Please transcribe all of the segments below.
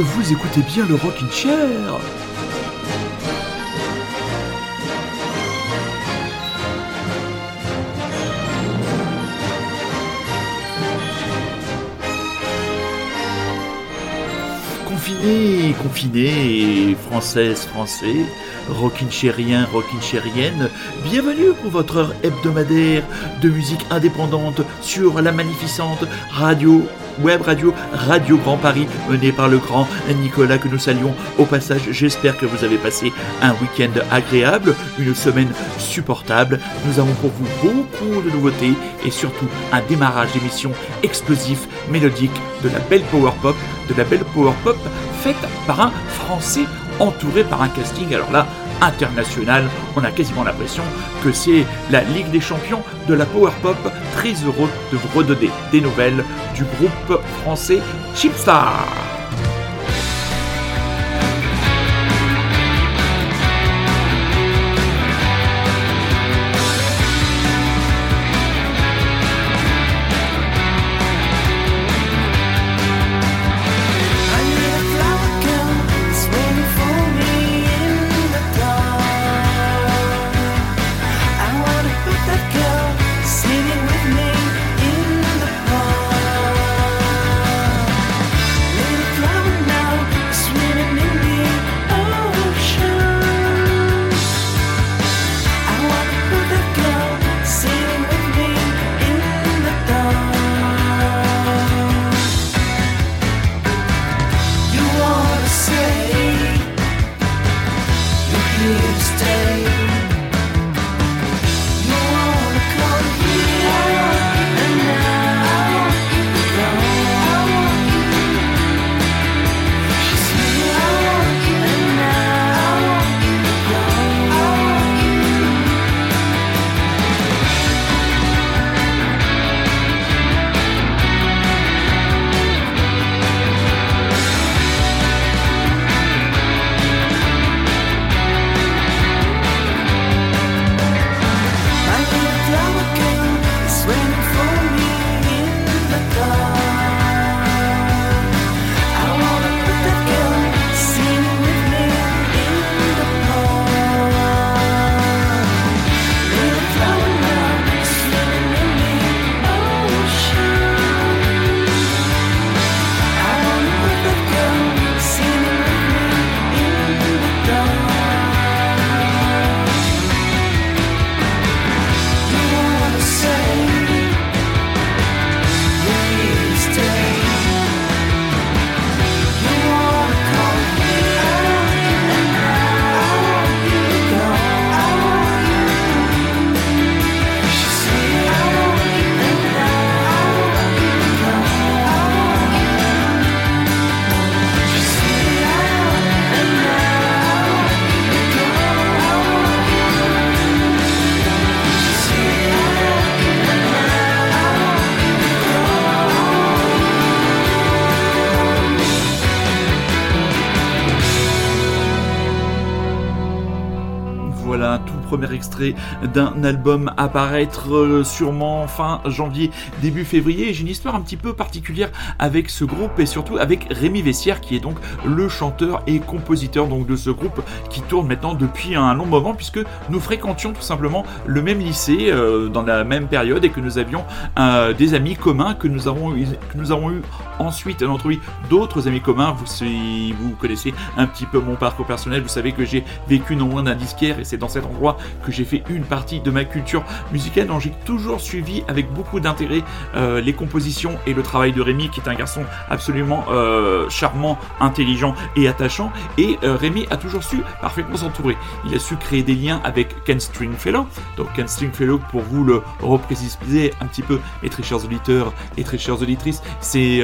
vous écoutez bien le Rockin' Chair. Confiné, confiné, française, français, rockin' chérien, rockin' chérienne, bienvenue pour votre heure hebdomadaire de musique indépendante sur la magnificente radio web radio Radio Grand Paris menée par le grand Nicolas que nous saluons au passage. J'espère que vous avez passé un week-end agréable, une semaine supportable. Nous avons pour vous beaucoup de nouveautés et surtout un démarrage d'émission explosif, mélodique de la belle power pop, de la belle power pop faite par un Français entouré par un casting. Alors là, international. On a quasiment l'impression que c'est la Ligue des Champions de la Power Pop. Très heureux de vous redonner des nouvelles du groupe français Chipstar. la extrait d'un album apparaître euh, sûrement fin janvier, début février. J'ai une histoire un petit peu particulière avec ce groupe et surtout avec Rémi Vessière qui est donc le chanteur et compositeur donc de ce groupe qui tourne maintenant depuis un long moment puisque nous fréquentions tout simplement le même lycée euh, dans la même période et que nous avions euh, des amis communs que nous avons eu, que nous avons eu ensuite oui d'autres amis communs. Vous, vous connaissez un petit peu mon parcours personnel, vous savez que j'ai vécu non loin d'un disquaire et c'est dans cet endroit que j'ai fait une partie de ma culture musicale. Donc j'ai toujours suivi avec beaucoup d'intérêt euh, les compositions et le travail de Rémi, qui est un garçon absolument euh, charmant, intelligent et attachant. Et euh, Rémi a toujours su parfaitement s'entourer. Il a su créer des liens avec Ken Stringfellow. Donc Ken Stringfellow, pour vous le repréciser un petit peu, mes très chers auditeurs et très chères auditrices, c'est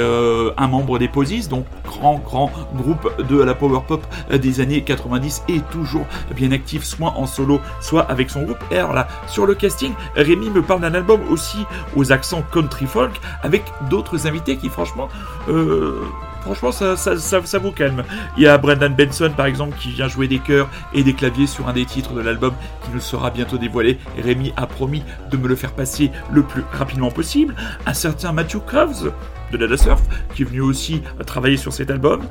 un membre des Posies, donc grand grand groupe de la power pop des années 90 et toujours bien actif, soit en solo, soit avec son groupe. Et alors là, sur le casting, Rémi me parle d'un album aussi aux accents country folk avec d'autres invités qui, franchement, euh, franchement, ça, ça, ça, vous calme. Il y a Brendan Benson, par exemple, qui vient jouer des chœurs et des claviers sur un des titres de l'album qui nous sera bientôt dévoilé. Rémi a promis de me le faire passer le plus rapidement possible. Un certain Matthew Krause, de Dada Surf, qui est venu aussi travailler sur cet album.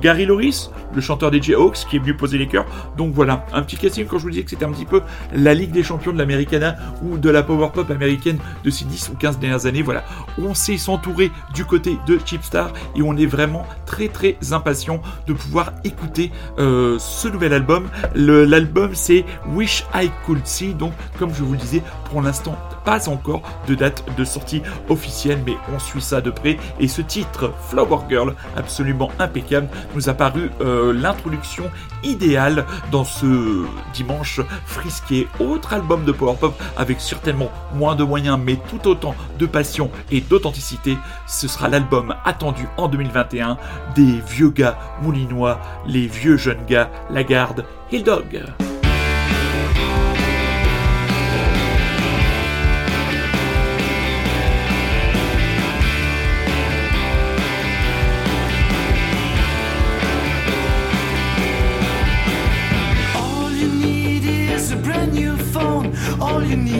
Gary Loris, le chanteur des Jayhawks, qui est venu poser les chœurs. Donc voilà, un petit casting quand je vous disais que c'était un petit peu la Ligue des champions de l'Americana ou de la power pop américaine de ces 10 ou 15 dernières années. Voilà, on sait s'entourer du côté de Chipstar et on est vraiment très très impatient de pouvoir écouter euh, ce nouvel album. L'album c'est Wish I Could See, donc comme je vous le disais, pour l'instant pas encore de date de sortie officielle, mais on suit ça de près. Et ce titre, Flower Girl, absolument impeccable, nous a paru euh, l'introduction idéale dans ce dimanche frisqué. Autre album de power pop avec certainement moins de moyens, mais tout autant de passion et d'authenticité. Ce sera l'album attendu en 2021 des vieux gars moulinois, les vieux jeunes gars, la garde, Hill Dog. You need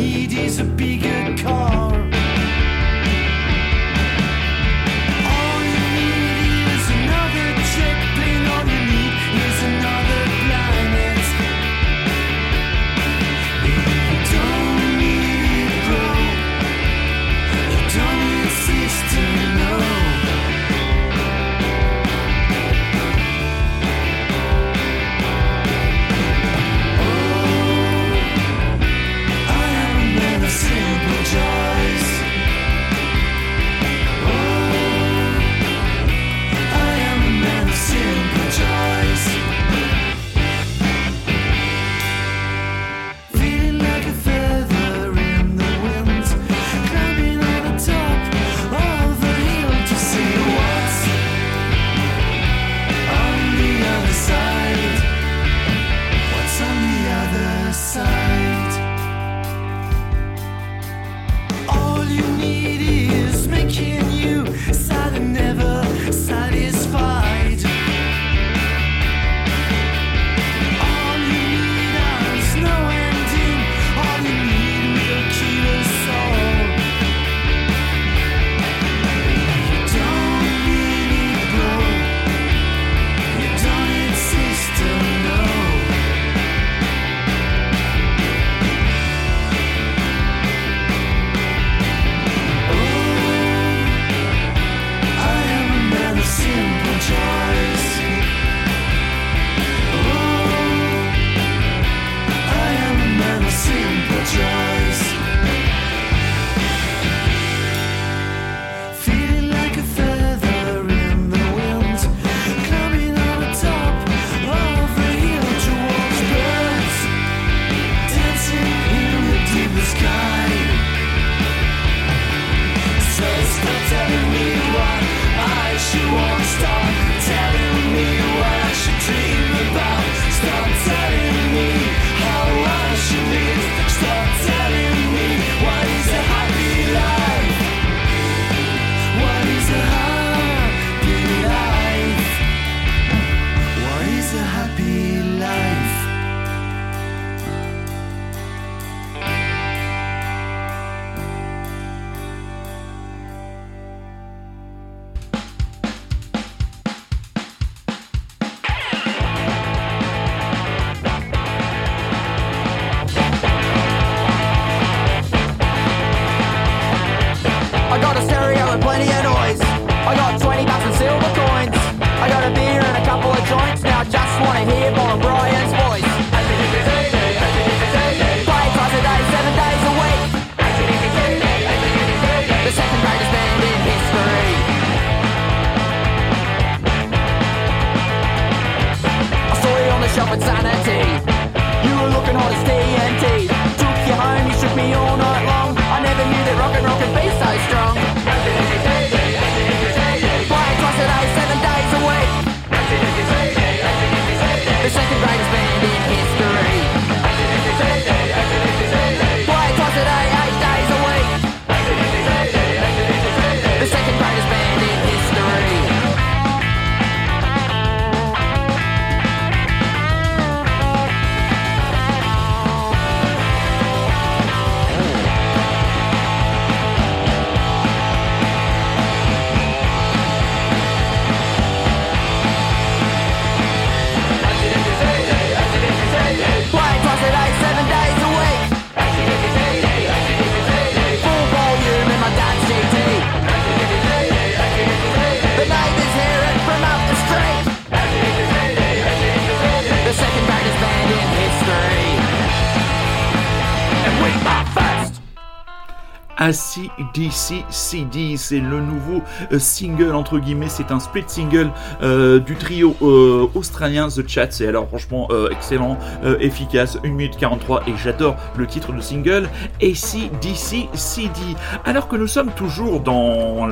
ACDC CD. C'est le nouveau euh, single, entre guillemets, c'est un split single euh, du trio euh, australien The Chat. C'est alors franchement excellent, efficace, 1 minute 43 et j'adore le titre de single ACDC CD. Alors que nous sommes toujours dans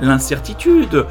l'incertitude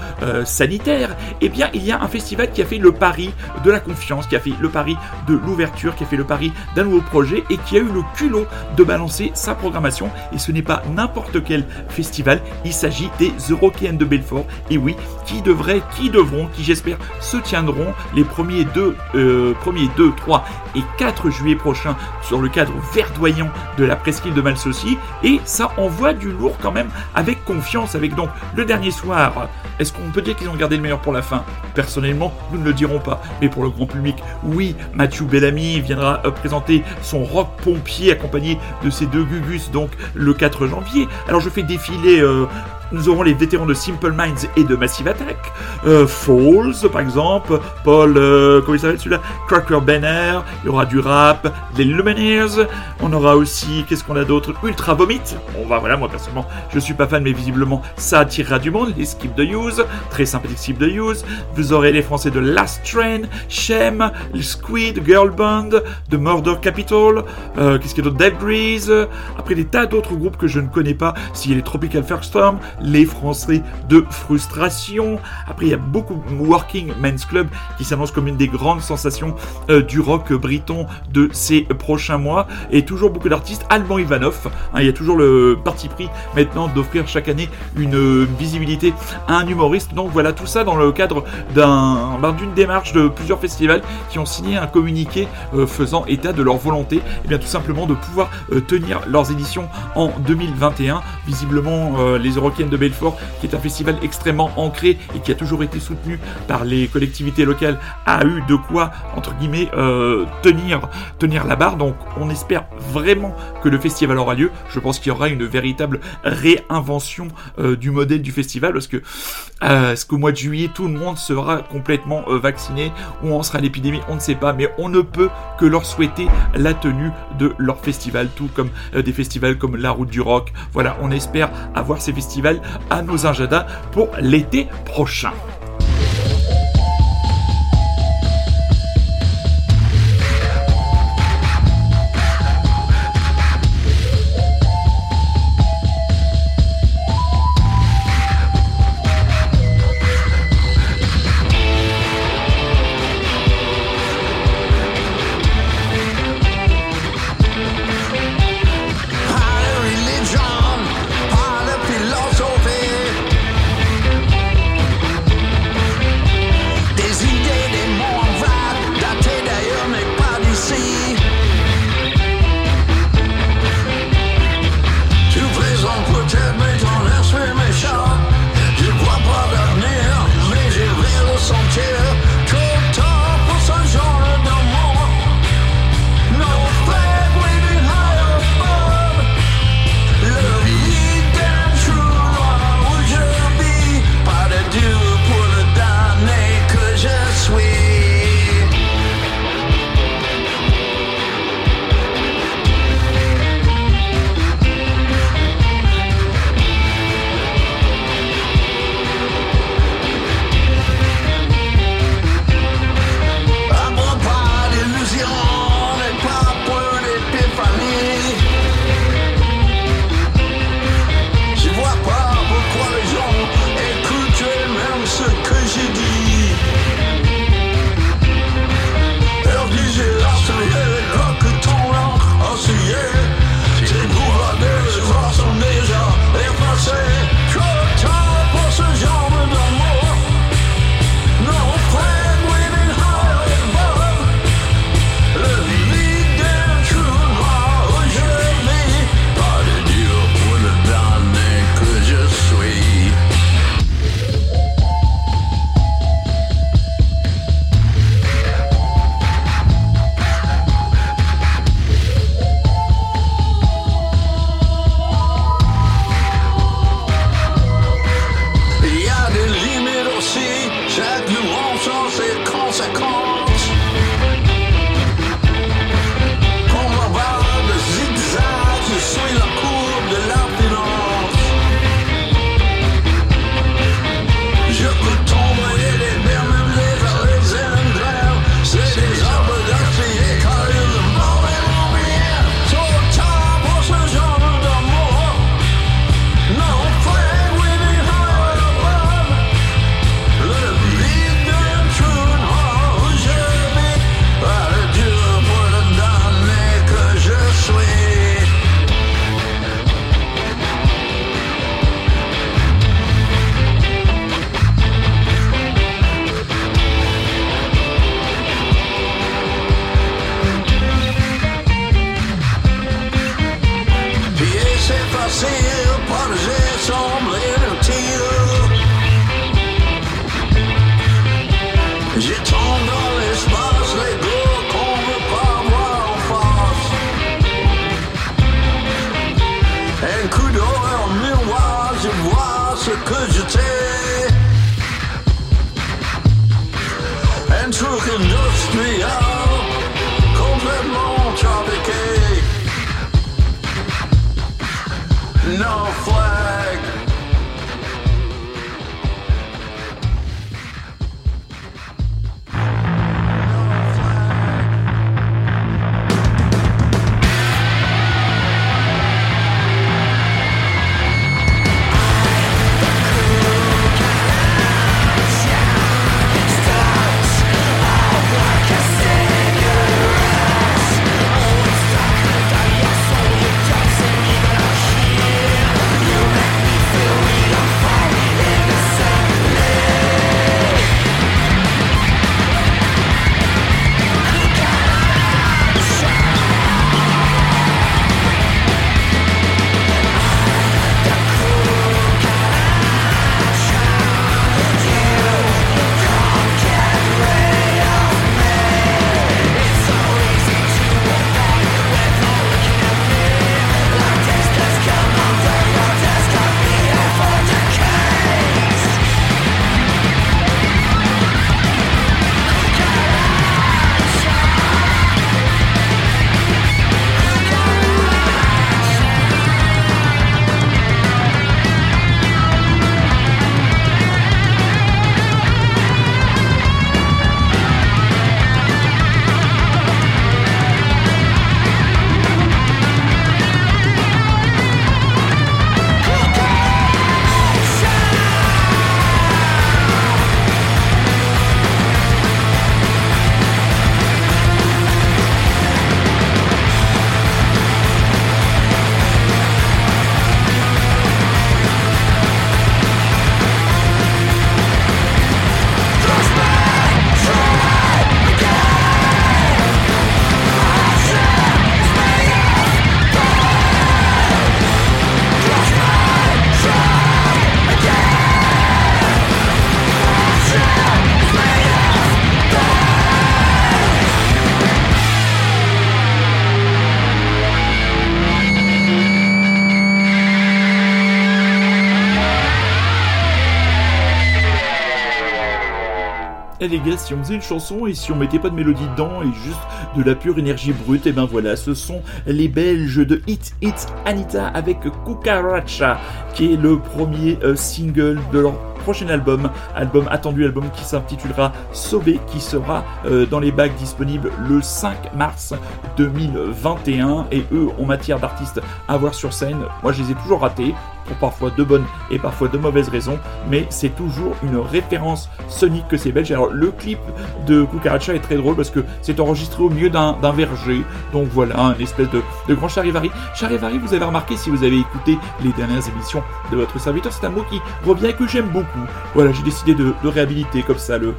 sanitaire, eh bien il y a un festival qui a fait le pari de la confiance, qui a fait le pari de l'ouverture, qui a fait le pari d'un nouveau projet et qui a eu le culot de balancer sa programmation. Et ce n'est pas n'importe quel festival, il s'agit des Eurokéennes de Belfort. Et oui, qui devraient, qui devront, qui j'espère se tiendront les premiers 2, euh, premiers 2, 3 et 4 juillet prochains sur le cadre verdoyant de la presqu'île de Malsaucy. Et ça envoie du lourd quand même avec confiance, avec donc le dernier soir. Est-ce qu'on peut dire qu'ils ont gardé le meilleur pour la fin? Personnellement, nous ne le dirons pas. Mais pour le grand public, oui, Mathieu Bellamy viendra euh, présenter son rock pompier accompagné de ses deux Gugus, donc le 4 janvier. Alors je fais défiler euh, nous aurons les vétérans de Simple Minds et de Massive Attack. Euh, Falls, par exemple. Paul, euh, comment il s'appelle celui-là? Cracker Banner. Il y aura du rap. Les Lumineers. On aura aussi, qu'est-ce qu'on a d'autre? Ultra Vomit. Bon, bah voilà, moi personnellement, je suis pas fan, mais visiblement, ça attirera du monde. Les Skip the Use. Très sympathique Skip the Use. Vous aurez les Français de Last Train, Shem, Squid, Girl Band, The Murder Capital. Euh, qu'est-ce qu'il y a d'autre? Dead Breeze. Après, des tas d'autres groupes que je ne connais pas. S'il y a les Tropical Storm les Français de frustration. Après, il y a beaucoup Working Men's Club qui s'annonce comme une des grandes sensations euh, du rock briton de ces prochains mois. Et toujours beaucoup d'artistes. Alban Ivanov, hein, il y a toujours le parti pris maintenant d'offrir chaque année une visibilité à un humoriste. Donc voilà, tout ça dans le cadre ben, d'une démarche de plusieurs festivals qui ont signé un communiqué euh, faisant état de leur volonté, et eh bien tout simplement de pouvoir euh, tenir leurs éditions en 2021. Visiblement, les Eurocaines de Belfort, qui est un festival extrêmement ancré et qui a toujours été soutenu par les collectivités locales, a eu de quoi, entre guillemets, euh, tenir, la barre. Donc on espère vraiment que le festival aura lieu. Je pense qu'il y aura une véritable réinvention euh, du modèle du festival parce que euh, est-ce qu'au mois de juillet tout le monde sera complètement vacciné ou en sera l'épidémie? On ne sait pas, mais on ne peut que leur souhaiter la tenue de leur festival, tout comme des festivals comme la Route du Rock. Voilà, on espère avoir ces festivals à nos agendas pour l'été prochain. Les gars, si on faisait une chanson et si on mettait pas de mélodie dedans et juste de la pure énergie brute, et ben voilà, ce sont les Belges de Hit Hit Anita avec Cucaracha, qui est le premier euh, single de leur prochain album, album attendu, album qui s'intitulera Sauvé, qui sera euh, dans les bacs disponibles le 5 mars 2021. Et eux, en matière d'artistes à voir sur scène, moi je les ai toujours ratés pour parfois de bonnes et parfois de mauvaises raisons, mais c'est toujours une référence sonique que c'est belge. Alors le clip de Cucaracha est très drôle parce que c'est enregistré au milieu d'un verger, donc voilà, une espèce de, grand charivari. Charivari, vous avez remarqué si vous avez écouté les dernières émissions de votre serviteur, c'est un mot qui revient et que j'aime beaucoup. Voilà, j'ai décidé de, réhabiliter comme ça le,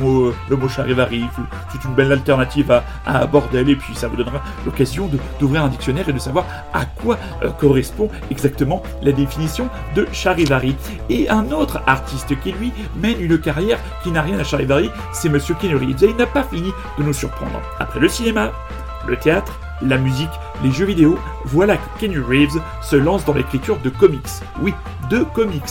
mot, charivari. C'est une belle alternative à, à bordel et puis ça vous donnera l'occasion d'ouvrir un dictionnaire et de savoir à quoi euh, correspond exactement la définition de Charivari. Et un autre artiste qui lui mène une carrière qui n'a rien à Charivari, c'est Monsieur Reeves. Et il n'a pas fini de nous surprendre. Après le cinéma, le théâtre, la musique, les jeux vidéo, voilà que Kenny Reeves se lance dans l'écriture de comics. Oui, de comics.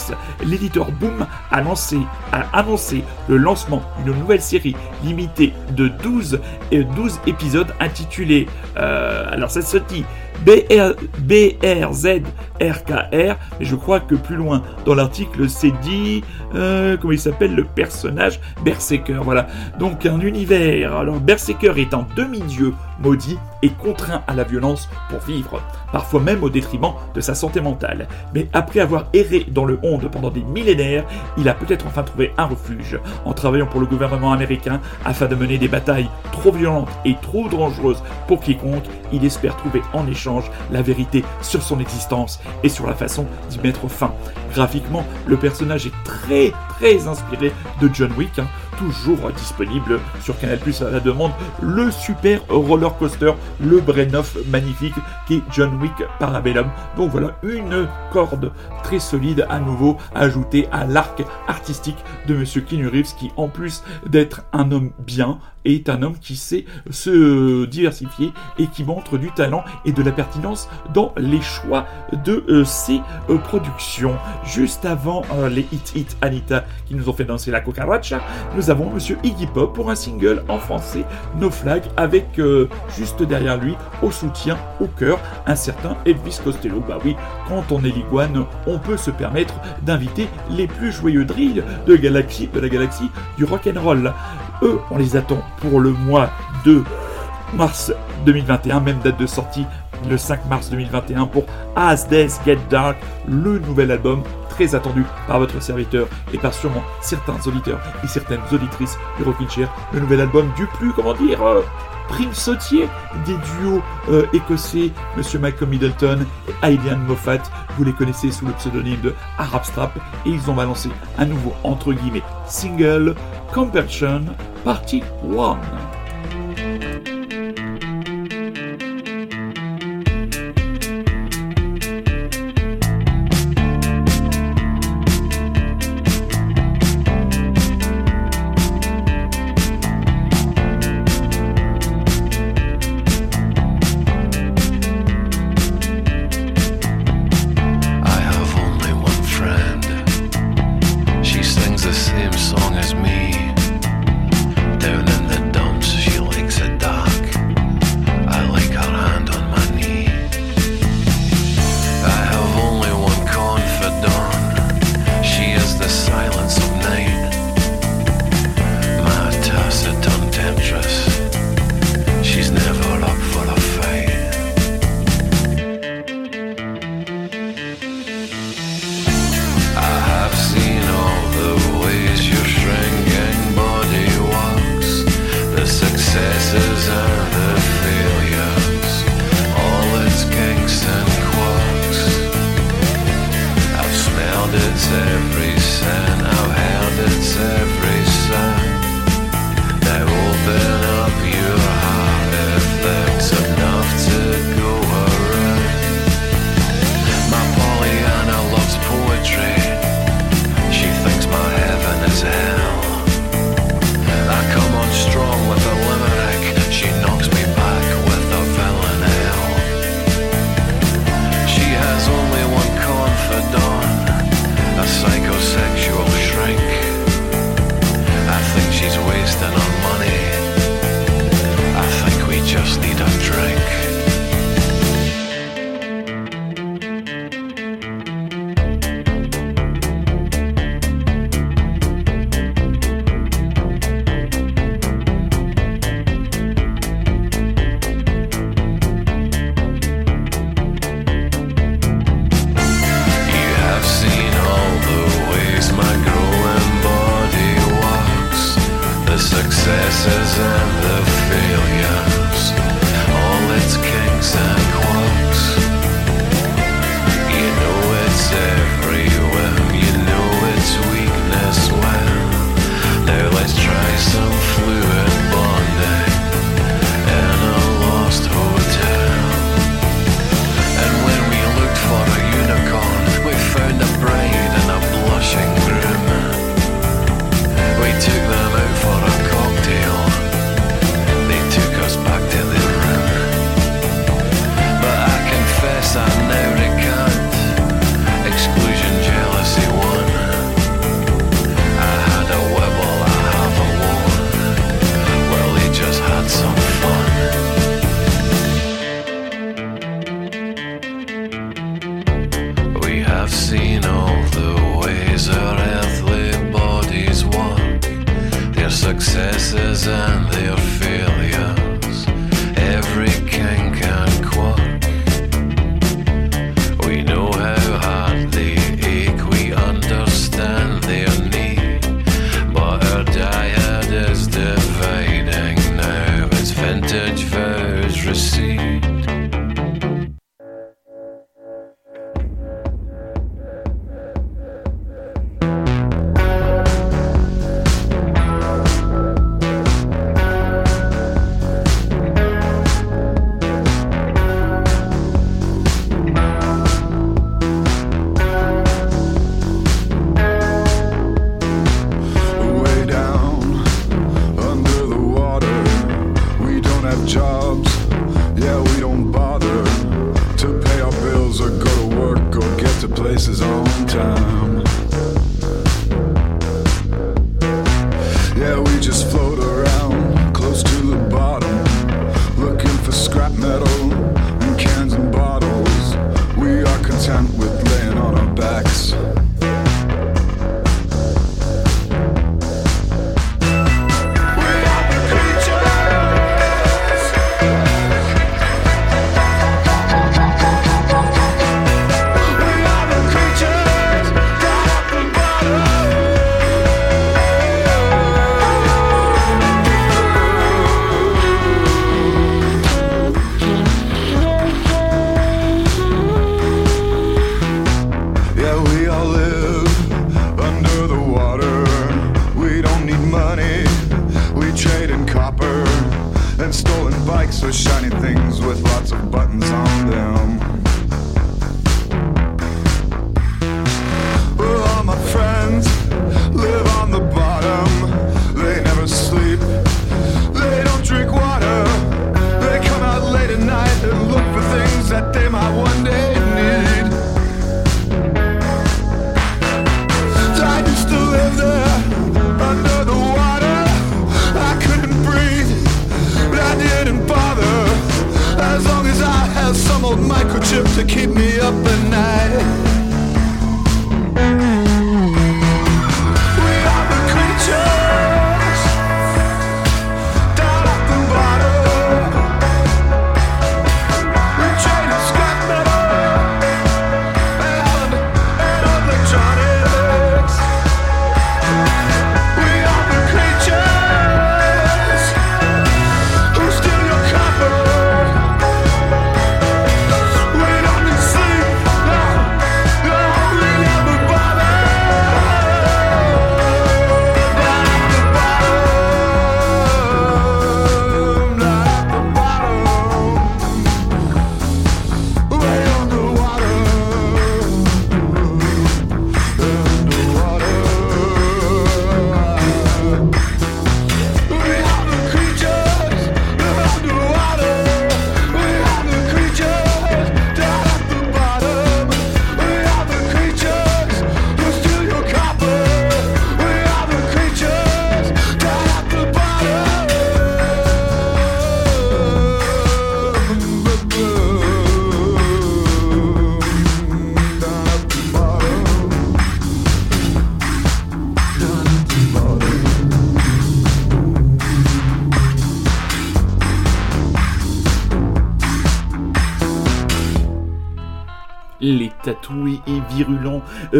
L'éditeur Boom a, lancé, a annoncé le lancement d'une nouvelle série limitée de 12, et 12 épisodes intitulée, euh, alors ça se dit BR, BRZRKR, mais je crois que plus loin dans l'article c'est dit, euh, comment il s'appelle le personnage Berserker, voilà. Donc un univers, alors Berserker est un demi-dieu maudit contraint à la violence pour vivre, parfois même au détriment de sa santé mentale. Mais après avoir erré dans le monde pendant des millénaires, il a peut-être enfin trouvé un refuge en travaillant pour le gouvernement américain afin de mener des batailles trop violentes et trop dangereuses pour quiconque, il espère trouver en échange la vérité sur son existence et sur la façon d'y mettre fin. Graphiquement, le personnage est très très inspiré de John Wick. Hein. Toujours disponible sur Canal Plus à la demande, le super roller coaster, le Brennoff magnifique qui est John Wick Parabellum. Donc voilà, une corde très solide à nouveau ajoutée à l'arc artistique de Monsieur Keanu qui en plus d'être un homme bien, est un homme qui sait se diversifier et qui montre du talent et de la pertinence dans les choix de euh, ses euh, productions. Juste avant euh, les Hit Hit Anita qui nous ont fait danser la cucaracha, nous avons Monsieur Iggy Pop pour un single en français No Flag avec juste derrière lui au soutien au cœur un certain Elvis Costello. Bah oui, quand on est liguane, on peut se permettre d'inviter les plus joyeux drills de, galaxie, de la galaxie du rock'n'roll. Eux, on les attend pour le mois de mars 2021, même date de sortie le 5 mars 2021 pour As Days Get Dark, le nouvel album très attendu par votre serviteur et par sûrement certains auditeurs et certaines auditrices du Rockin' Chair, le nouvel album du plus, comment dire, euh, prime sautier des duos euh, écossais, Monsieur Malcolm Middleton et Aidan Moffat. Vous les connaissez sous le pseudonyme de Arab Strap et ils ont balancé un nouveau entre guillemets single, Compulsion Party 1. says places on time.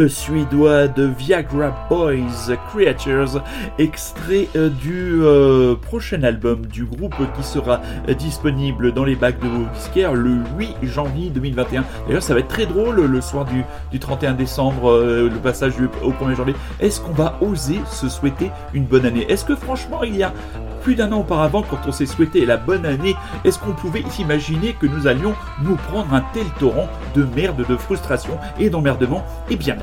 Suédois de Viagra Boys Creatures, extrait euh, du euh, prochain album du groupe qui sera euh, disponible dans les bacs de vos disquaires le 8 janvier 2021. D'ailleurs, ça va être très drôle le soir du, du 31 décembre, euh, le passage au 1er janvier. Est-ce qu'on va oser se souhaiter une bonne année? Est-ce que franchement, il y a plus d'un an auparavant, quand on s'est souhaité la bonne année, est-ce qu'on pouvait imaginer que nous allions nous prendre un tel torrent de merde, de frustration et d'emmerdement? Eh bien,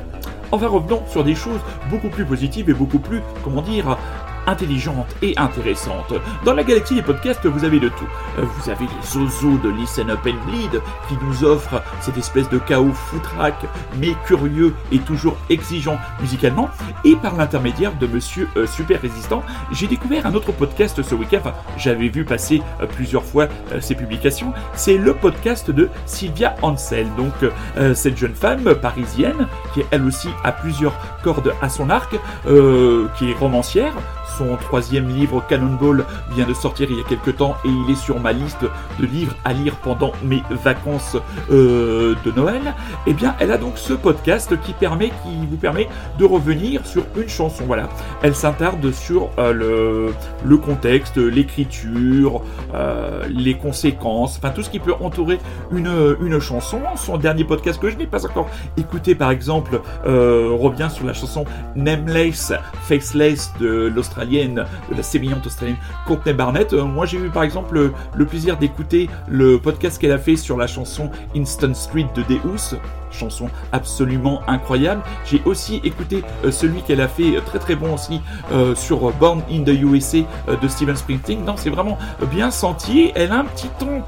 enfin revenons sur des choses beaucoup plus positives et beaucoup plus, comment dire, intelligentes et intéressantes. Dans la galaxie des podcasts, vous avez de tout. Euh, Vous avez les ozos de Listen Up and Bleed qui nous offrent cette espèce de chaos foutraque, mais curieux et toujours exigeant musicalement. Et par l'intermédiaire de Monsieur euh, Super Résistant, j'ai découvert un autre podcast ce week-end. Enfin, j'avais vu passer euh, plusieurs fois euh, ses publications. C'est le podcast de Sylvia Ansel. Donc, cette jeune femme parisienne qui elle aussi a plusieurs cordes à son arc, qui est romancière. Son troisième livre Cannonball vient de sortir il y a quelques temps et il est sur ma liste de livres à lire pendant mes vacances euh, de Noël. Eh bien, elle a donc ce podcast qui permet, qui vous permet de revenir sur une chanson. Elle s'intarde sur euh, le, contexte, l'écriture, euh, les conséquences, enfin tout ce qui peut entourer une, une chanson. Son dernier podcast que je n'ai pas encore écouté, par exemple, revient sur la chanson Nameless, Faceless de de la sémillante Australienne Courtney Barnett. Euh, moi, j'ai eu par exemple le, le plaisir d'écouter le podcast qu'elle a fait sur la chanson Instant Street de Deus. Chanson absolument incroyable. J'ai aussi écouté euh, celui qu'elle a fait euh, très très bon aussi euh, sur Born in the USA de Steven Springsteen. Non, c'est vraiment bien senti. Elle a un petit ton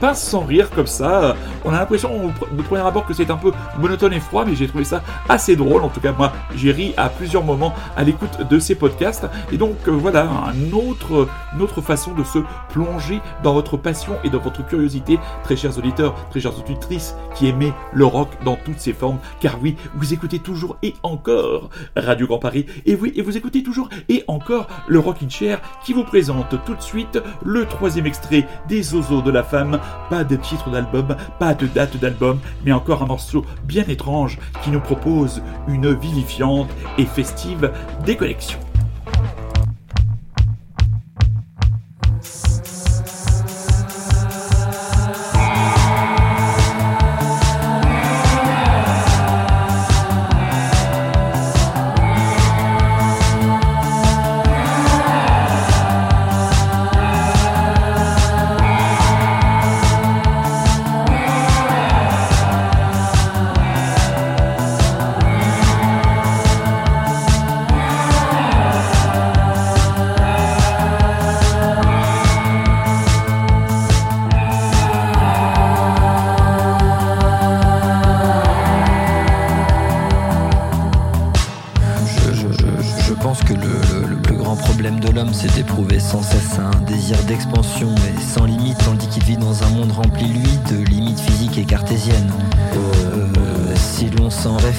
pince sans rire comme ça. On a l'impression de premier abord que c'est un peu monotone et froid, mais j'ai trouvé ça assez drôle. En tout cas, moi, j'ai ri à plusieurs moments à l'écoute de ces podcasts. Et donc voilà, un autre, une autre façon de se plonger dans votre passion et dans votre curiosité, très chers auditeurs, très chères auditrices qui aimez le rock dans toutes ses formes. Car oui, vous écoutez toujours et encore Radio Grand Paris. Et oui, et vous écoutez toujours et encore le Rockin' Chair qui vous présente tout de suite le troisième extrait des Ozos de la femme. Pas de titre d'album, pas de date d'album, mais encore un morceau bien étrange qui nous propose une vivifiante et festive déconnexion.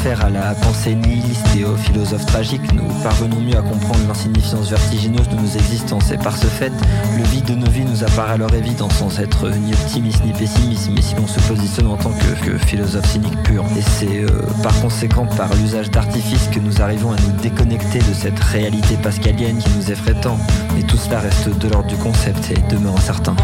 À la pensée nihiliste et aux philosophes tragiques, nous parvenons mieux à comprendre l'insignifiance vertigineuse de nos existences. Et par ce fait, le vide de nos vies nous apparaît alors évident sans être ni optimiste ni pessimiste, mais si l'on se positionne en tant que, que philosophe cynique pur. Et c'est euh, par conséquent par l'usage d'artifices que nous arrivons à nous déconnecter de cette réalité pascalienne qui nous effraie tant. Mais tout cela reste de l'ordre du concept et demeure incertain.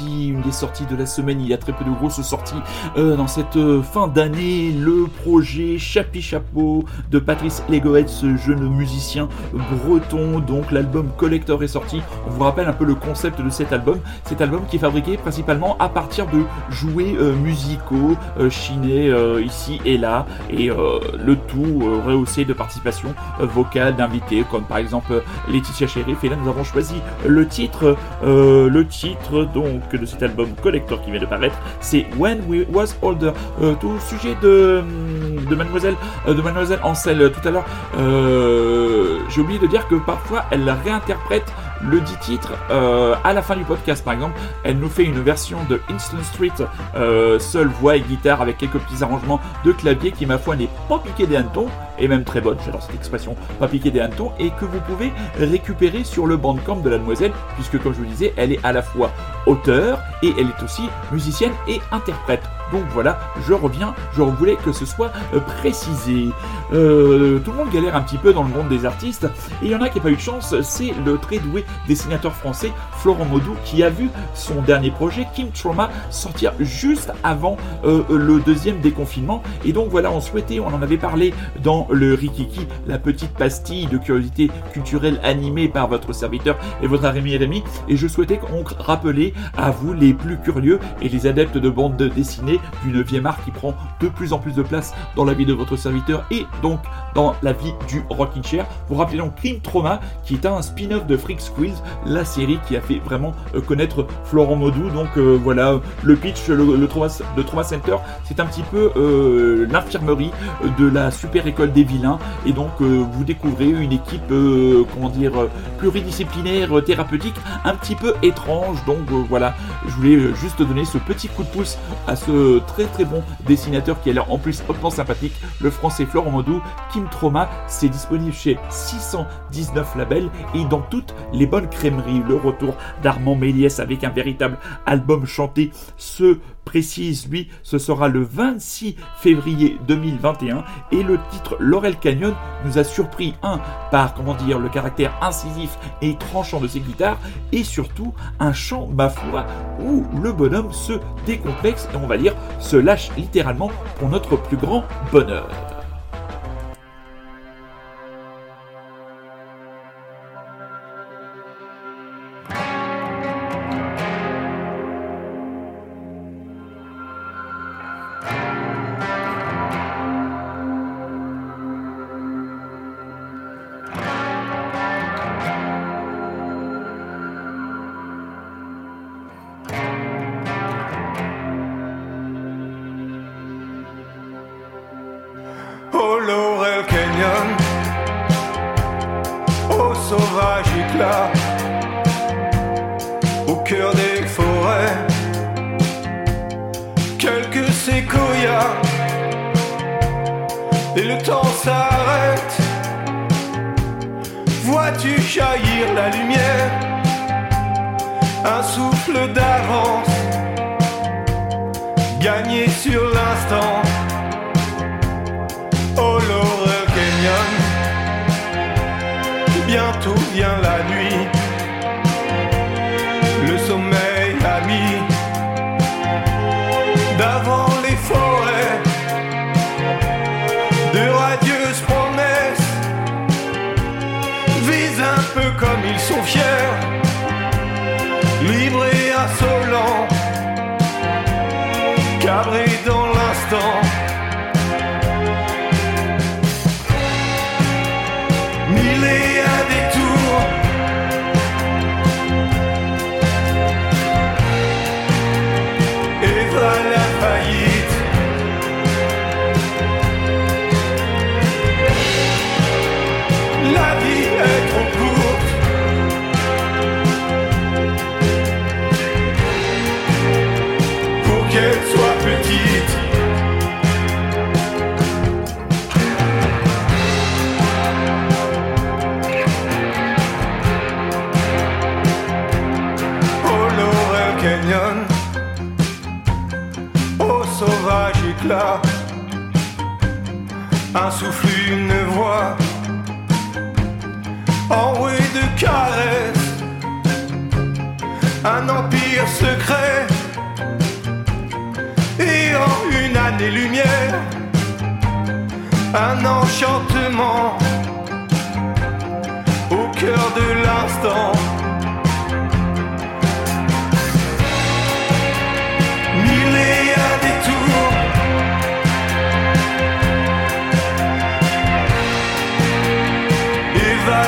Une des sorties de la semaine. Il y a très peu de grosses sorties euh, dans cette euh, fin d'année. Le projet Chapi Chapeau de Patrice Legoet, ce jeune musicien breton. Donc l'album Collector est sorti. On vous rappelle un peu le concept de cet album. Cet album qui est fabriqué principalement à partir de jouets euh, musicaux chinés ici et là. Et le tout rehaussé de participation vocale d'invités comme par exemple Laetitia Sheriff. Et là nous avons choisi le titre, le titre donc de cet album Collector qui vient de paraître. C'est When We Was Older. Euh, tout sujet de, de Mademoiselle, euh, de Mademoiselle Ansel euh, tout à l'heure. euh, J'ai oublié de dire que parfois elle réinterprète le dit titre euh, à la fin du podcast par exemple elle nous fait une version de Instant Street euh, seule voix et guitare avec quelques petits arrangements de clavier qui ma foi n'est pas piqué des hannetons et même très bonne j'adore cette expression pas piqué des hannetons et que vous pouvez récupérer sur le bandcamp de la demoiselle puisque comme je vous disais elle est à la fois auteur et elle est aussi musicienne et interprète donc voilà, je reviens, je voulais que ce soit euh, précisé. Euh, tout le monde galère un petit peu dans le monde des artistes, et il y en a qui n'a pas eu de chance, c'est le très doué dessinateur français Florent Maudou qui a vu son dernier projet, Kim Trauma, sortir juste avant euh, le deuxième déconfinement. Et donc voilà, on souhaitait, on en avait parlé dans le Rikiki, la petite pastille de curiosité culturelle animée par votre serviteur et votre ami Rémi, et je souhaitais qu'on rappelait à vous les plus curieux et les adeptes de bande dessinée du 9e art qui prend de plus en plus de place dans la vie de votre serviteur et donc dans la vie du Rockin' Chair. Vous rappelez donc Crime Trauma qui est un spin-off de Freak Squills, la série qui a fait vraiment euh, connaître Florent Maudou. Donc euh, voilà, le pitch le, Trauma, Center, c'est un petit peu euh, l'infirmerie de la super école des vilains et donc vous découvrez une équipe, comment dire, pluridisciplinaire, thérapeutique, un petit peu étrange. Donc voilà, je voulais juste donner ce petit coup de pouce à ce très très bon dessinateur qui a l'air en plus hautement sympathique, le français Florent Maudou, Kim Trauma. C'est disponible chez 619 labels et dans toutes les bonnes crèmeries. Le retour d'Armand Méliès avec un véritable album chanté se précise, lui, ce sera le 26 février 2021 et le titre Laurel Canyon nous a surpris, un, par, comment dire, le caractère incisif et tranchant de ses guitares et surtout un chant, ma foi, où le bonhomme se décomplexe et on va dire se lâche littéralement pour notre plus grand bonheur. des lumières, un enchantement au cœur de l'instant. Mille et un détours. Et va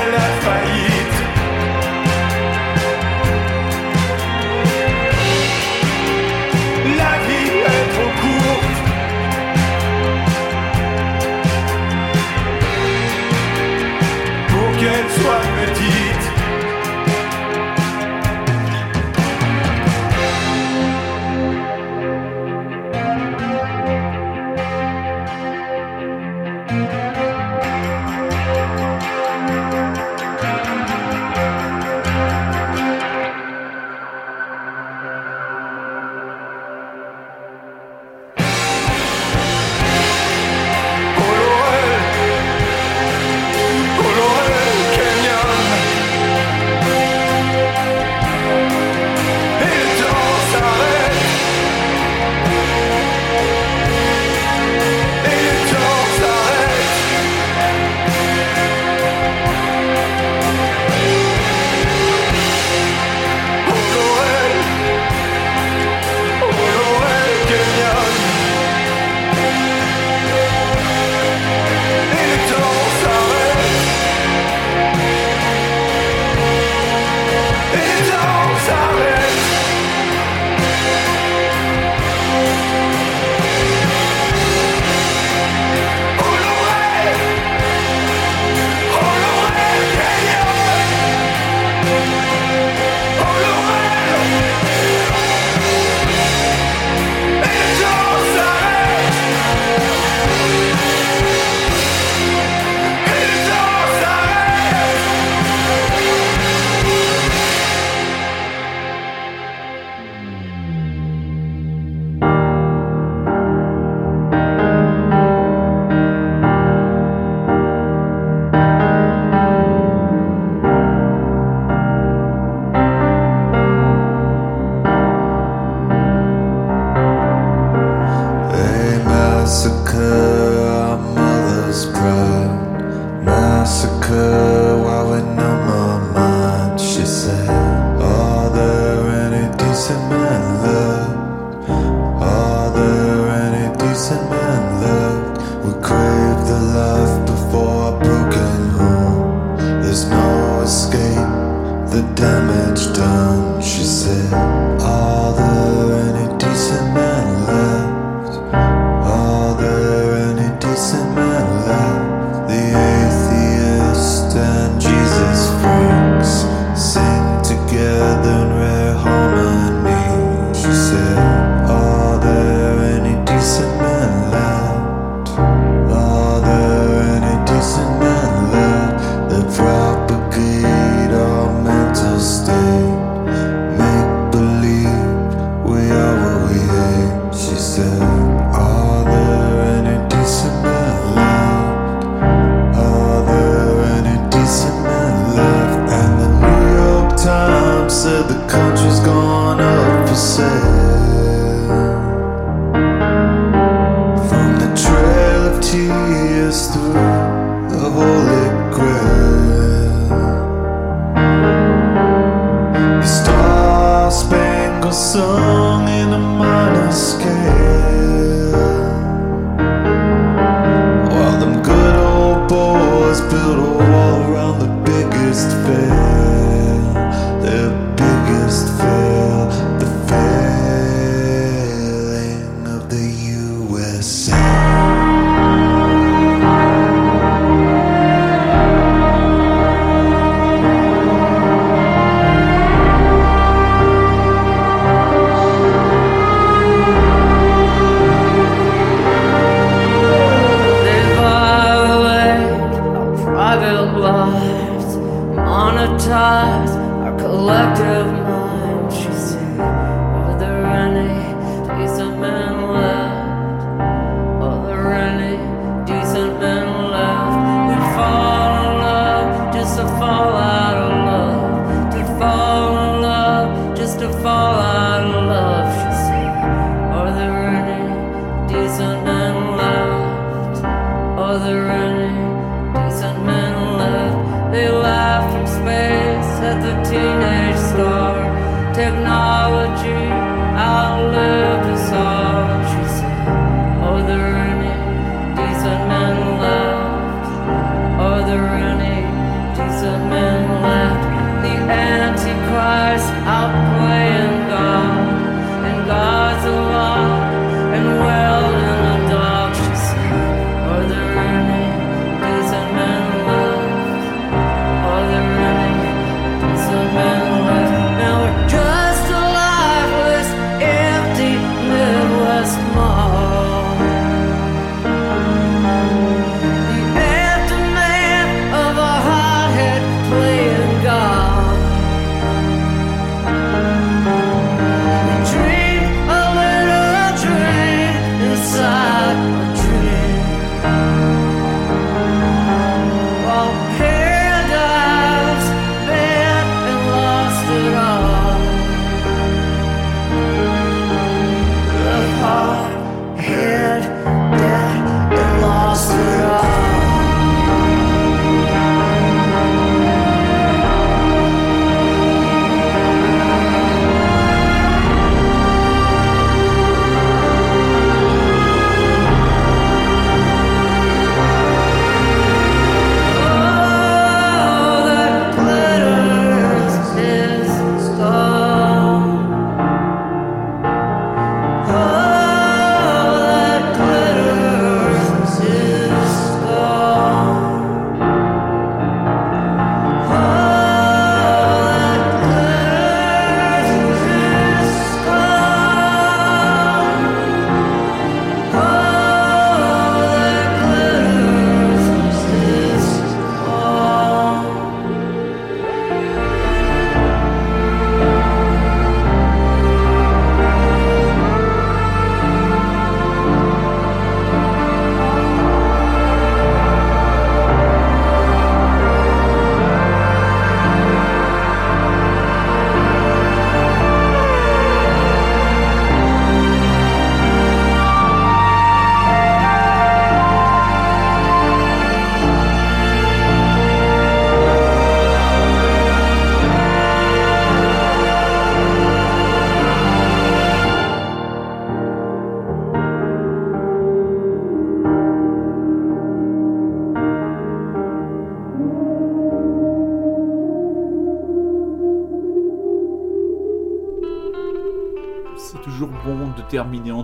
the same.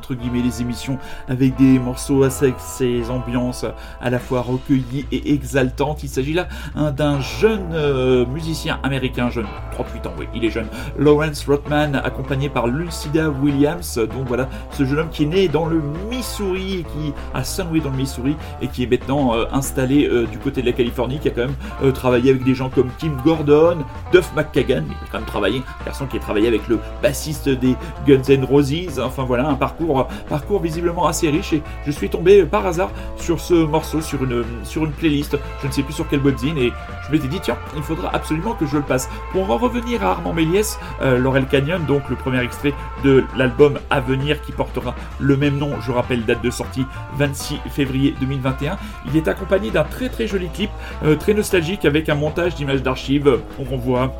Entre guillemets les émissions avec des morceaux avec ces ambiances à la fois recueillies et exaltantes. Il s'agit là hein, d'un jeune euh, musicien américain, jeune, 38 ans, oui, il est jeune, Lawrence Rothman, accompagné par Lucida Williams. Donc voilà, ce jeune homme qui est né dans le Missouri, et qui a Sunway dans le Missouri et qui est maintenant euh, installé euh, du côté de la Californie, qui a quand même travaillé avec des gens comme Kim Gordon, Duff McKagan, il a quand même travaillé, personne qui a travaillé avec le bassiste des Guns N' Roses. Enfin voilà, un parcours, parcours visiblement assez riche et je suis tombé par hasard sur ce morceau, sur une, sur une playlist, je ne sais plus sur quel webzine et je m'étais dit tiens, il faudra absolument que je le passe. Pour en revenir à Armand Méliès, euh, Laurel Canyon, donc le premier extrait de l'album à venir qui portera le même nom, je rappelle date de sortie 26 février 2021. Il est accompagné d'un très très joli clip, euh, très nostalgique avec un montage d'images d'archives. On voit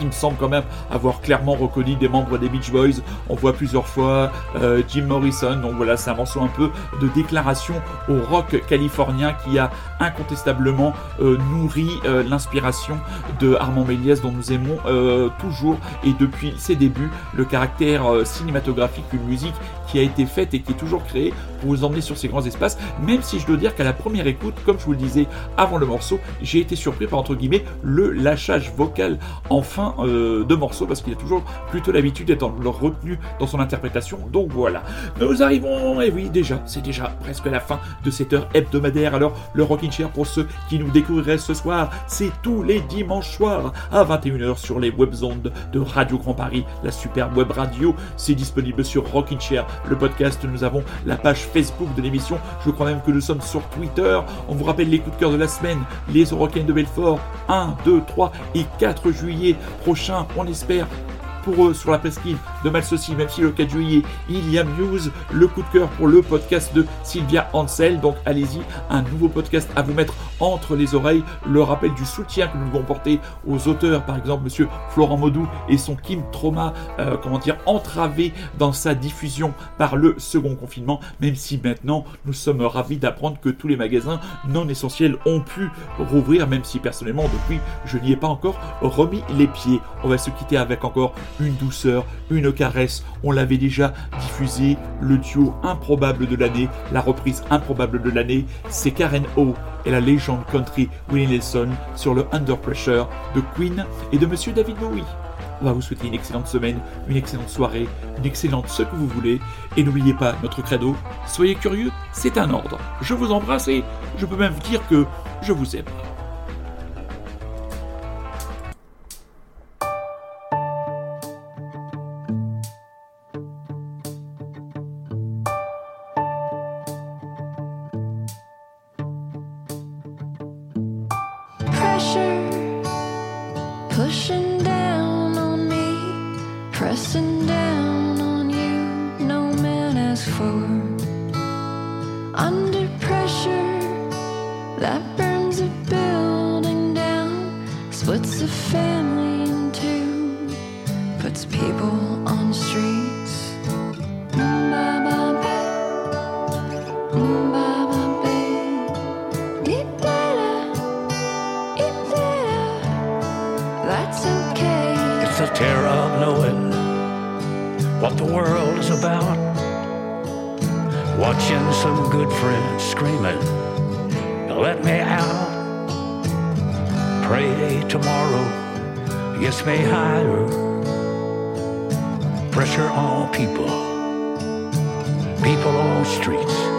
il me semble quand même avoir clairement reconnu des membres des Beach Boys. On voit plusieurs fois euh, Jim Morrison. Donc voilà, c'est un morceau un peu de déclaration au rock californien qui a incontestablement euh, nourri euh, l'inspiration de Armand Méliès dont nous aimons toujours et depuis ses débuts le caractère cinématographique d'une musique qui a été faite et qui est toujours créée vous emmener sur ces grands espaces, même si je dois dire qu'à la première écoute, comme je vous le disais avant le morceau, j'ai été surpris par entre guillemets le lâchage vocal en fin euh, de morceau, parce qu'il a toujours plutôt l'habitude d'être en- retenu dans son interprétation, donc voilà. Nous arrivons, et oui déjà, c'est déjà presque la fin de cette heure hebdomadaire, alors le Rockin' Chair pour ceux qui nous découvriraient ce soir, c'est tous les dimanches soirs à 21h sur les webzones de Radio Grand Paris, la superbe web radio, c'est disponible sur Rockin' Chair, le podcast, nous avons la page Facebook de l'émission, je crois même que nous sommes sur Twitter, on vous rappelle les coups de cœur de la semaine, les Eurocaines de Belfort, 1, 2, 3 et 4 juillet prochain, on espère pour eux sur la presqu'île de Malsaucy, même si le 4 juillet, il y a Muse, le coup de cœur pour le podcast de Sylvia Ansel. Donc allez-y, un nouveau podcast à vous mettre entre les oreilles. Le rappel du soutien que nous devons porter aux auteurs, par exemple Monsieur Florent Maudou et son Kim Trauma, euh, comment dire, entravé dans sa diffusion par le second confinement, même si maintenant nous sommes ravis d'apprendre que tous les magasins non essentiels ont pu rouvrir, même si personnellement depuis je n'y ai pas encore remis les pieds. On va se quitter avec encore une douceur, une caresse. On l'avait déjà diffusé, le duo improbable de l'année, la reprise improbable de l'année, c'est Karen O et la légende country Willie Nelson sur le Under Pressure de Queen et de Monsieur David Bowie. On va vous souhaiter une excellente semaine, une excellente soirée, une excellente ce que vous voulez. Et n'oubliez pas notre credo, soyez curieux, c'est un ordre. Je vous embrasse et je peux même vous dire que je vous aime. Gets me higher. Pressure on people, people on streets.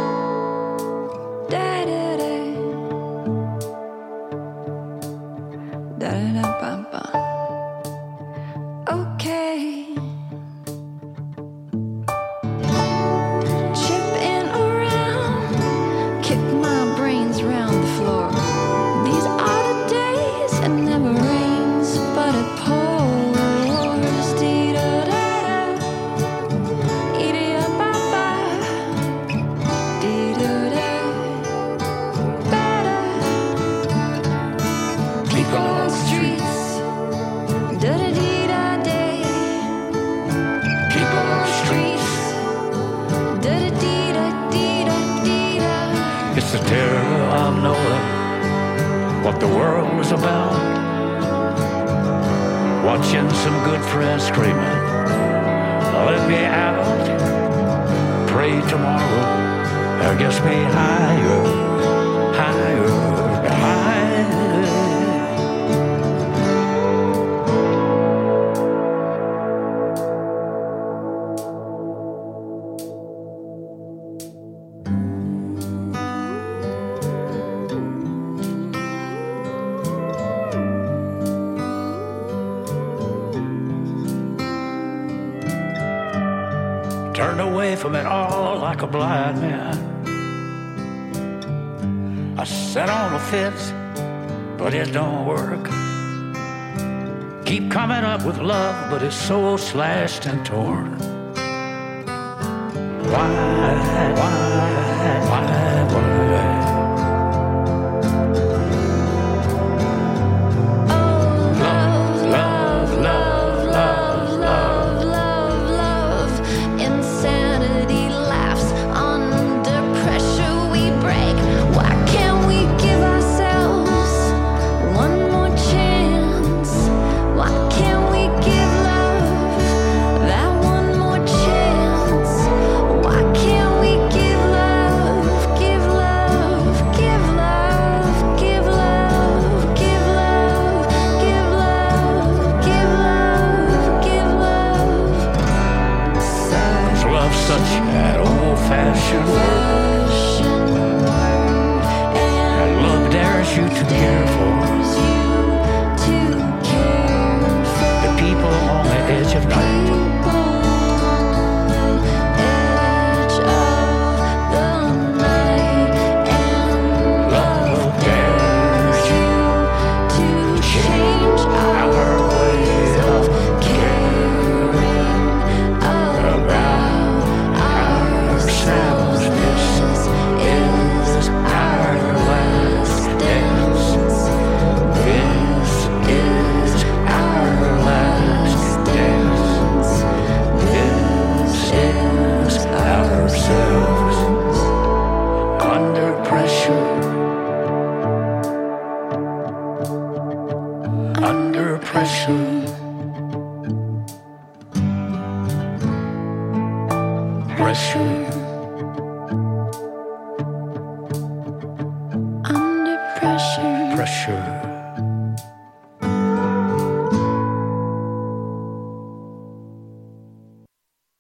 Slashed and torn.